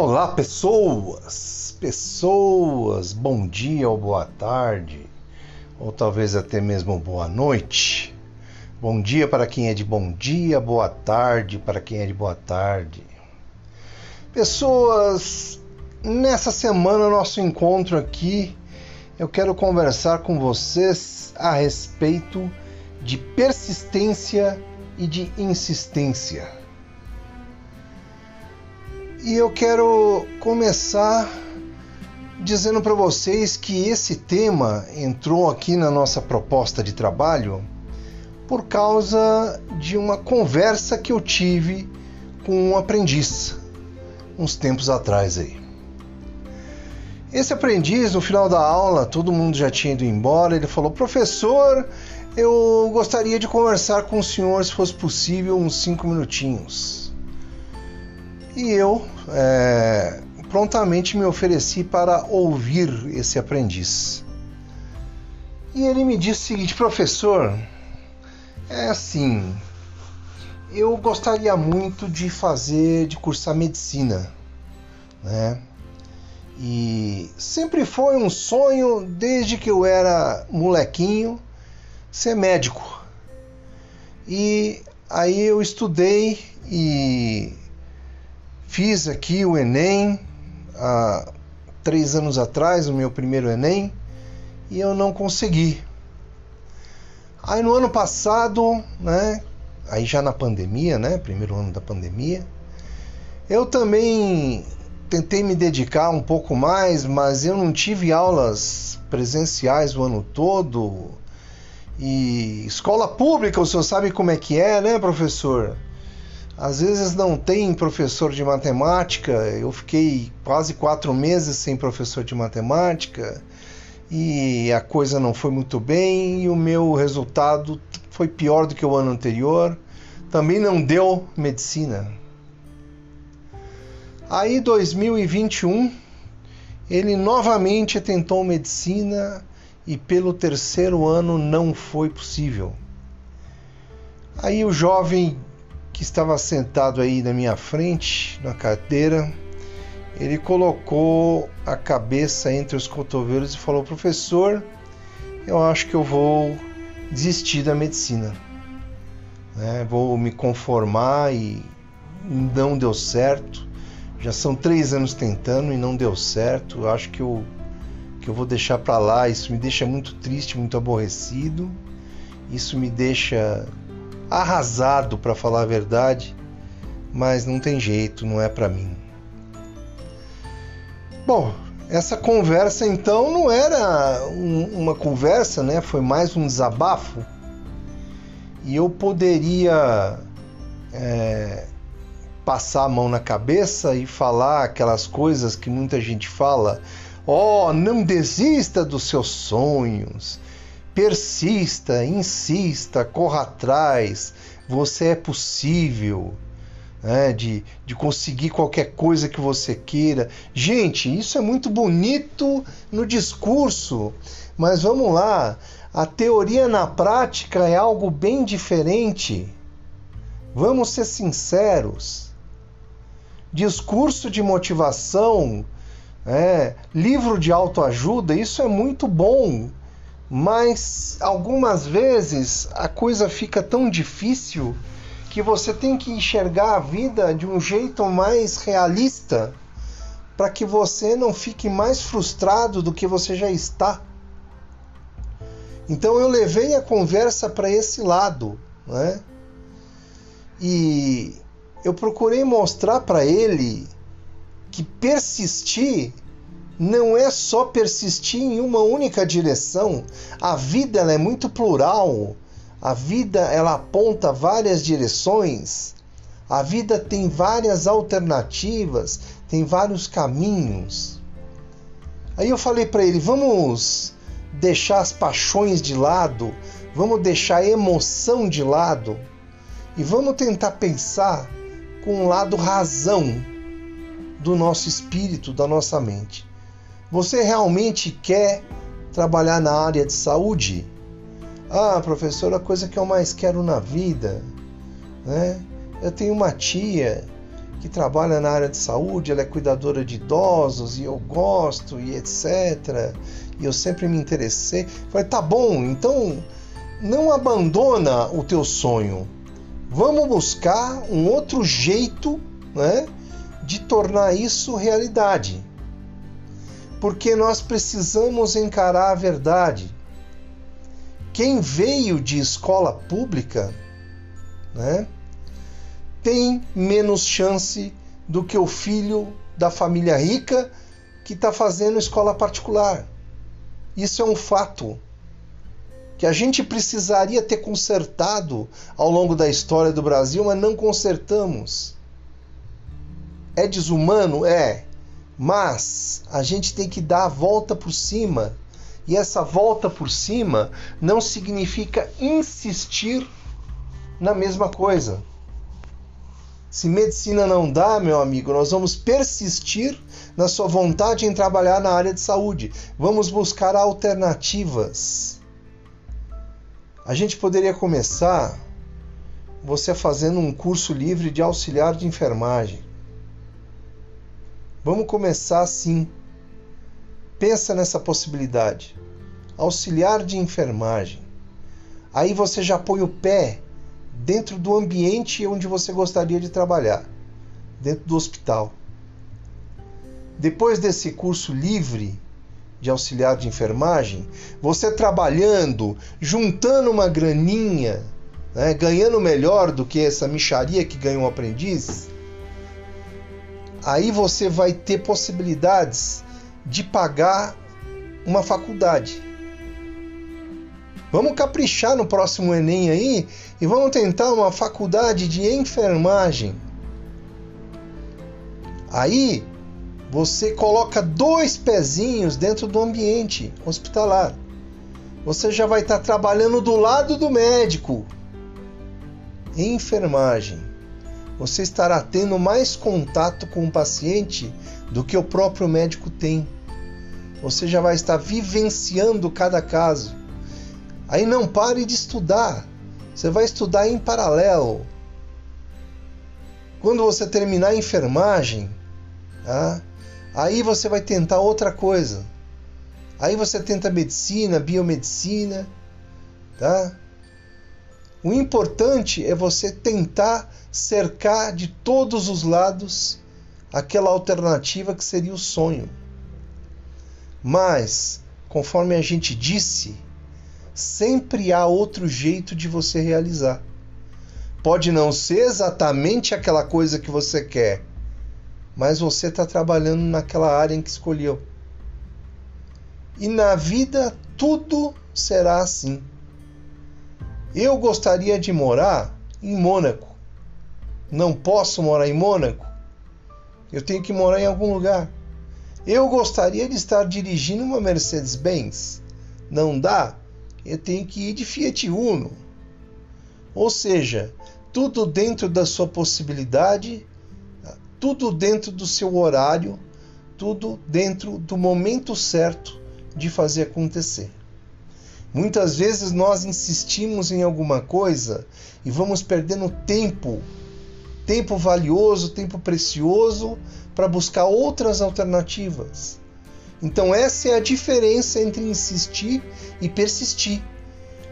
Olá, pessoas! Pessoas, bom dia ou boa tarde, ou talvez até mesmo boa noite. Bom dia para quem é de bom dia, boa tarde para quem é de boa tarde. Pessoas, nessa semana, nosso encontro aqui, eu quero conversar com vocês a respeito de persistência e de insistência. E eu quero começar dizendo para vocês que esse tema entrou aqui na nossa proposta de trabalho por causa de uma conversa que eu tive com um aprendiz uns tempos atrás aí. Esse aprendiz, no final da aula, todo mundo já tinha ido embora, ele falou: "Professor, eu gostaria de conversar com o senhor, se fosse possível, uns cinco minutinhos." E eu é, prontamente me ofereci para ouvir esse aprendiz. E ele me disse o seguinte, professor, é assim, eu gostaria muito de fazer, de cursar medicina, né? E sempre foi um sonho, desde que eu era molequinho, ser médico. E aí eu estudei e Fiz aqui o Enem há três anos atrás, o meu primeiro Enem, e eu não consegui. Aí no ano passado, né, aí já na pandemia, né, primeiro ano da pandemia, eu também tentei me dedicar um pouco mais, mas eu não tive aulas presenciais o ano todo. E escola pública, o senhor sabe como é que é, né, professor? Às vezes não tem professor de matemática. Eu fiquei quase quatro meses sem professor de matemática e a coisa não foi muito bem e o meu resultado foi pior do que o ano anterior. Também não deu medicina. Aí 2021 ele novamente tentou medicina e pelo terceiro ano não foi possível. Aí o jovem que estava sentado aí na minha frente, na cadeira, ele colocou a cabeça entre os cotovelos e falou: Professor, eu acho que eu vou desistir da medicina. Né? Vou me conformar e não deu certo. Já são três anos tentando e não deu certo. Eu acho que eu, que eu vou deixar para lá. Isso me deixa muito triste, muito aborrecido. Isso me deixa arrasado para falar a verdade, mas não tem jeito, não é para mim. Bom, essa conversa então não era um, uma conversa, né? Foi mais um desabafo. E eu poderia é, passar a mão na cabeça e falar aquelas coisas que muita gente fala. Oh, não desista dos seus sonhos persista, insista, corra atrás, você é possível. Né, de, de conseguir qualquer coisa que você queira. Gente, isso é muito bonito no discurso, mas vamos lá, a teoria na prática é algo bem diferente. Vamos ser sinceros. Discurso de motivação, é, livro de autoajuda, isso é muito bom, mas algumas vezes a coisa fica tão difícil que você tem que enxergar a vida de um jeito mais realista para que você não fique mais frustrado do que você já está. Então eu levei a conversa para esse lado, né? E eu procurei mostrar para ele que persistir não é só persistir em uma única direção. A vida é muito plural. A vida ela aponta várias direções. A vida tem várias alternativas, tem vários caminhos. Aí eu falei para ele: vamos deixar as paixões de lado, vamos deixar a emoção de lado e vamos tentar pensar com um lado razão do nosso espírito, da nossa mente. Você realmente quer trabalhar na área de saúde? Ah, professor, a coisa que eu mais quero na vida, né? Eu tenho uma tia que trabalha na área de saúde, ela é cuidadora de idosos e eu gosto e etc. E eu sempre me interessei. Falei, tá bom, então não abandona o teu sonho. Vamos buscar um outro jeito, né, de tornar isso realidade. Porque nós precisamos encarar a verdade. Quem veio de escola pública, né, tem menos chance do que o filho da família rica que está fazendo escola particular. Isso é um fato que a gente precisaria ter consertado ao longo da história do Brasil, mas não consertamos. É desumano? É. Mas a gente tem que dar a volta por cima. E essa volta por cima não significa insistir na mesma coisa. Se medicina não dá, meu amigo, nós vamos persistir na sua vontade em trabalhar na área de saúde. Vamos buscar alternativas. A gente poderia começar você fazendo um curso livre de auxiliar de enfermagem. Vamos começar assim. Pensa nessa possibilidade. Auxiliar de enfermagem. Aí você já põe o pé dentro do ambiente onde você gostaria de trabalhar, dentro do hospital. Depois desse curso livre de auxiliar de enfermagem, você trabalhando, juntando uma graninha, né, ganhando melhor do que essa micharia que ganha um aprendiz, aí você vai ter possibilidades de pagar uma faculdade. Vamos caprichar no próximo Enem aí e vamos tentar uma faculdade de enfermagem. Aí você coloca dois pezinhos dentro do ambiente hospitalar. Você já vai estar trabalhando do lado do médico. Enfermagem. Você estará tendo mais contato com o paciente do que o próprio médico tem. Você já vai estar vivenciando cada caso. Aí não pare de estudar. Você vai estudar em paralelo. Quando você terminar a enfermagem, tá? aí você vai tentar outra coisa. Aí você tenta medicina, biomedicina, tá? O importante é você tentar cercar de todos os lados aquela alternativa que seria o sonho. Mas, conforme a gente disse, sempre há outro jeito de você realizar. Pode não ser exatamente aquela coisa que você quer, mas você está trabalhando naquela área em que escolheu. E na vida tudo será assim. Eu gostaria de morar em Mônaco. Não posso morar em Mônaco. Eu tenho que morar em algum lugar. Eu gostaria de estar dirigindo uma Mercedes-Benz. Não dá? eu tenho que ir de Fiat Uno. Ou seja, tudo dentro da sua possibilidade, tudo dentro do seu horário, tudo dentro do momento certo de fazer acontecer. Muitas vezes nós insistimos em alguma coisa e vamos perdendo tempo, tempo valioso, tempo precioso para buscar outras alternativas. Então, essa é a diferença entre insistir e persistir.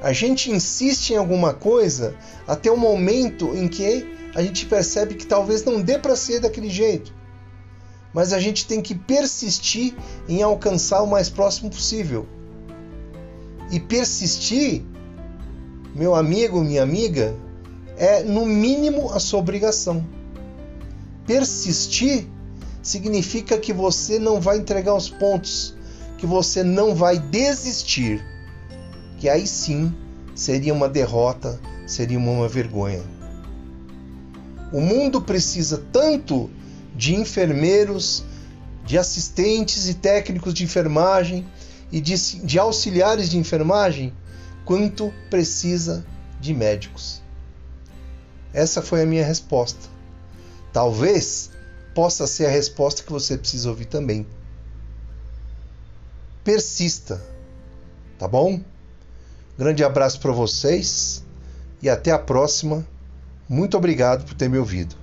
A gente insiste em alguma coisa até o momento em que a gente percebe que talvez não dê para ser daquele jeito. Mas a gente tem que persistir em alcançar o mais próximo possível. E persistir, meu amigo, minha amiga, é no mínimo a sua obrigação. Persistir significa que você não vai entregar os pontos, que você não vai desistir, que aí sim seria uma derrota, seria uma vergonha. O mundo precisa tanto de enfermeiros, de assistentes e técnicos de enfermagem e de, de auxiliares de enfermagem, quanto precisa de médicos. Essa foi a minha resposta. Talvez possa ser a resposta que você precisa ouvir também. Persista, tá bom? Grande abraço para vocês e até a próxima. Muito obrigado por ter me ouvido.